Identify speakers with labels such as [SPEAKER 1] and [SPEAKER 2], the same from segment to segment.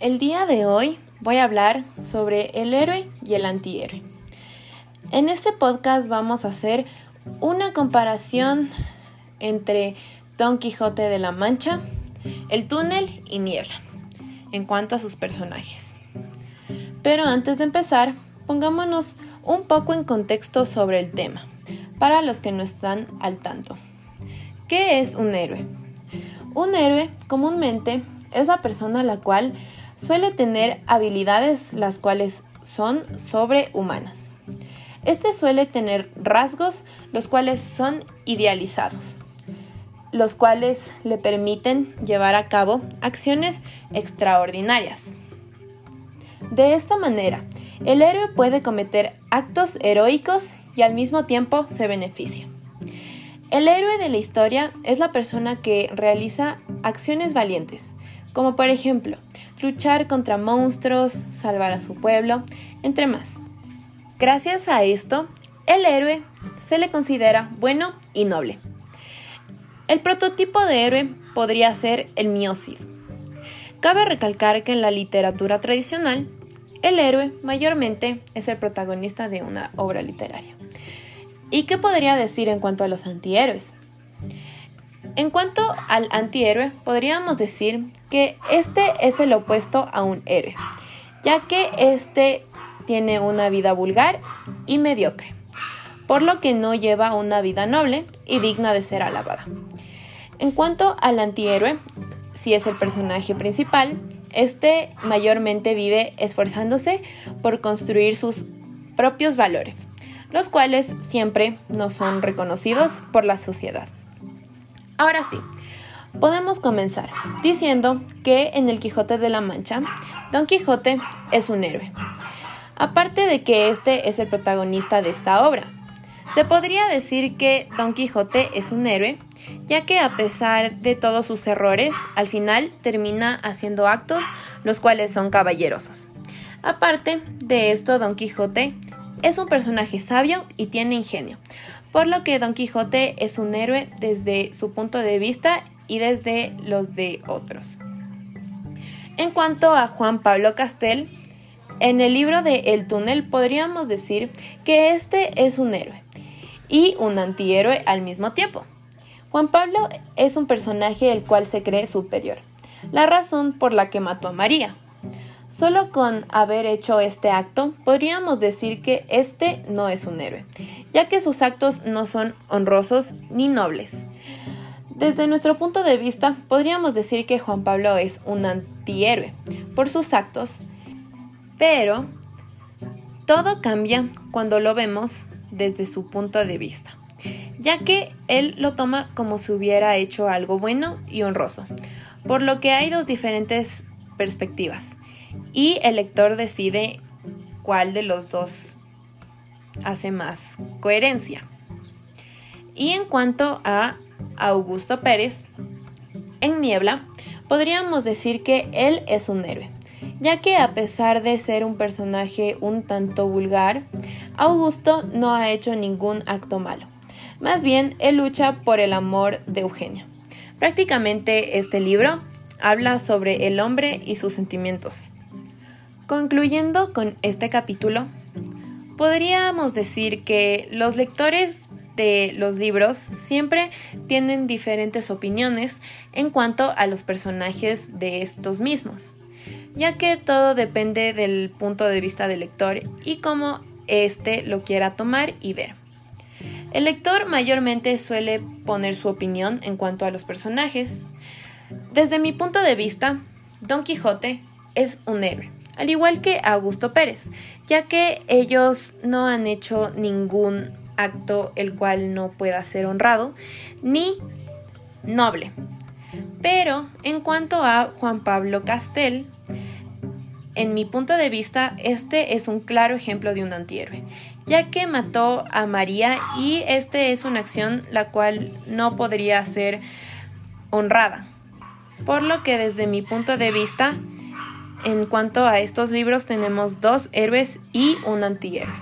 [SPEAKER 1] El día de hoy voy a hablar sobre el héroe y el antihéroe. En este podcast vamos a hacer una comparación entre Don Quijote de la Mancha, el túnel y Niebla, en cuanto a sus personajes. Pero antes de empezar, pongámonos un poco en contexto sobre el tema, para los que no están al tanto. ¿Qué es un héroe? Un héroe comúnmente es la persona la cual suele tener habilidades las cuales son sobrehumanas. Este suele tener rasgos los cuales son idealizados, los cuales le permiten llevar a cabo acciones extraordinarias. De esta manera, el héroe puede cometer actos heroicos y al mismo tiempo se beneficia. El héroe de la historia es la persona que realiza acciones valientes, como por ejemplo luchar contra monstruos, salvar a su pueblo, entre más. Gracias a esto, el héroe se le considera bueno y noble. El prototipo de héroe podría ser el mío Cabe recalcar que en la literatura tradicional, el héroe mayormente es el protagonista de una obra literaria. ¿Y qué podría decir en cuanto a los antihéroes? En cuanto al antihéroe, podríamos decir que este es el opuesto a un héroe, ya que este tiene una vida vulgar y mediocre, por lo que no lleva una vida noble y digna de ser alabada. En cuanto al antihéroe, si es el personaje principal, este mayormente vive esforzándose por construir sus propios valores, los cuales siempre no son reconocidos por la sociedad. Ahora sí, podemos comenzar diciendo que en el Quijote de la Mancha, Don Quijote es un héroe. Aparte de que este es el protagonista de esta obra, se podría decir que Don Quijote es un héroe, ya que a pesar de todos sus errores, al final termina haciendo actos los cuales son caballerosos. Aparte de esto, Don Quijote es un personaje sabio y tiene ingenio, por lo que Don Quijote es un héroe desde su punto de vista y desde los de otros. En cuanto a Juan Pablo Castel, en el libro de El túnel podríamos decir que este es un héroe y un antihéroe al mismo tiempo. Juan Pablo es un personaje el cual se cree superior, la razón por la que mató a María, Solo con haber hecho este acto podríamos decir que este no es un héroe, ya que sus actos no son honrosos ni nobles. Desde nuestro punto de vista, podríamos decir que Juan Pablo es un antihéroe por sus actos, pero todo cambia cuando lo vemos desde su punto de vista, ya que él lo toma como si hubiera hecho algo bueno y honroso, por lo que hay dos diferentes perspectivas y el lector decide cuál de los dos hace más coherencia. Y en cuanto a Augusto Pérez, en Niebla, podríamos decir que él es un héroe, ya que a pesar de ser un personaje un tanto vulgar, Augusto no ha hecho ningún acto malo. Más bien, él lucha por el amor de Eugenia. Prácticamente este libro habla sobre el hombre y sus sentimientos. Concluyendo con este capítulo, podríamos decir que los lectores de los libros siempre tienen diferentes opiniones en cuanto a los personajes de estos mismos, ya que todo depende del punto de vista del lector y cómo éste lo quiera tomar y ver. El lector mayormente suele poner su opinión en cuanto a los personajes. Desde mi punto de vista, Don Quijote es un héroe al igual que Augusto Pérez, ya que ellos no han hecho ningún acto el cual no pueda ser honrado ni noble. Pero en cuanto a Juan Pablo Castel, en mi punto de vista, este es un claro ejemplo de un antihéroe, ya que mató a María y este es una acción la cual no podría ser honrada. Por lo que desde mi punto de vista, en cuanto a estos libros tenemos dos héroes y un antihéroe.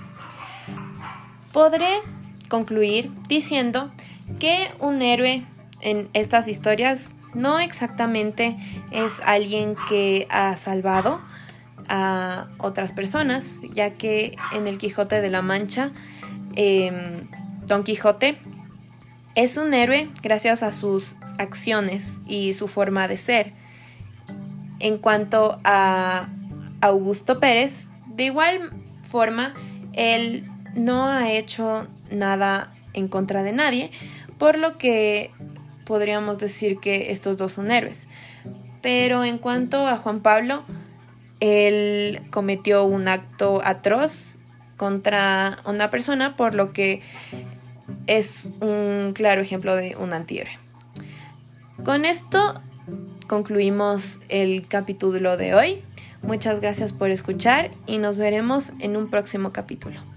[SPEAKER 1] Podré concluir diciendo que un héroe en estas historias no exactamente es alguien que ha salvado a otras personas, ya que en el Quijote de la Mancha, em, Don Quijote es un héroe gracias a sus acciones y su forma de ser. En cuanto a Augusto Pérez, de igual forma, él no ha hecho nada en contra de nadie, por lo que podríamos decir que estos dos son héroes. Pero en cuanto a Juan Pablo, él cometió un acto atroz contra una persona, por lo que es un claro ejemplo de un antihéroe. Con esto concluimos el capítulo de hoy. Muchas gracias por escuchar y nos veremos en un próximo capítulo.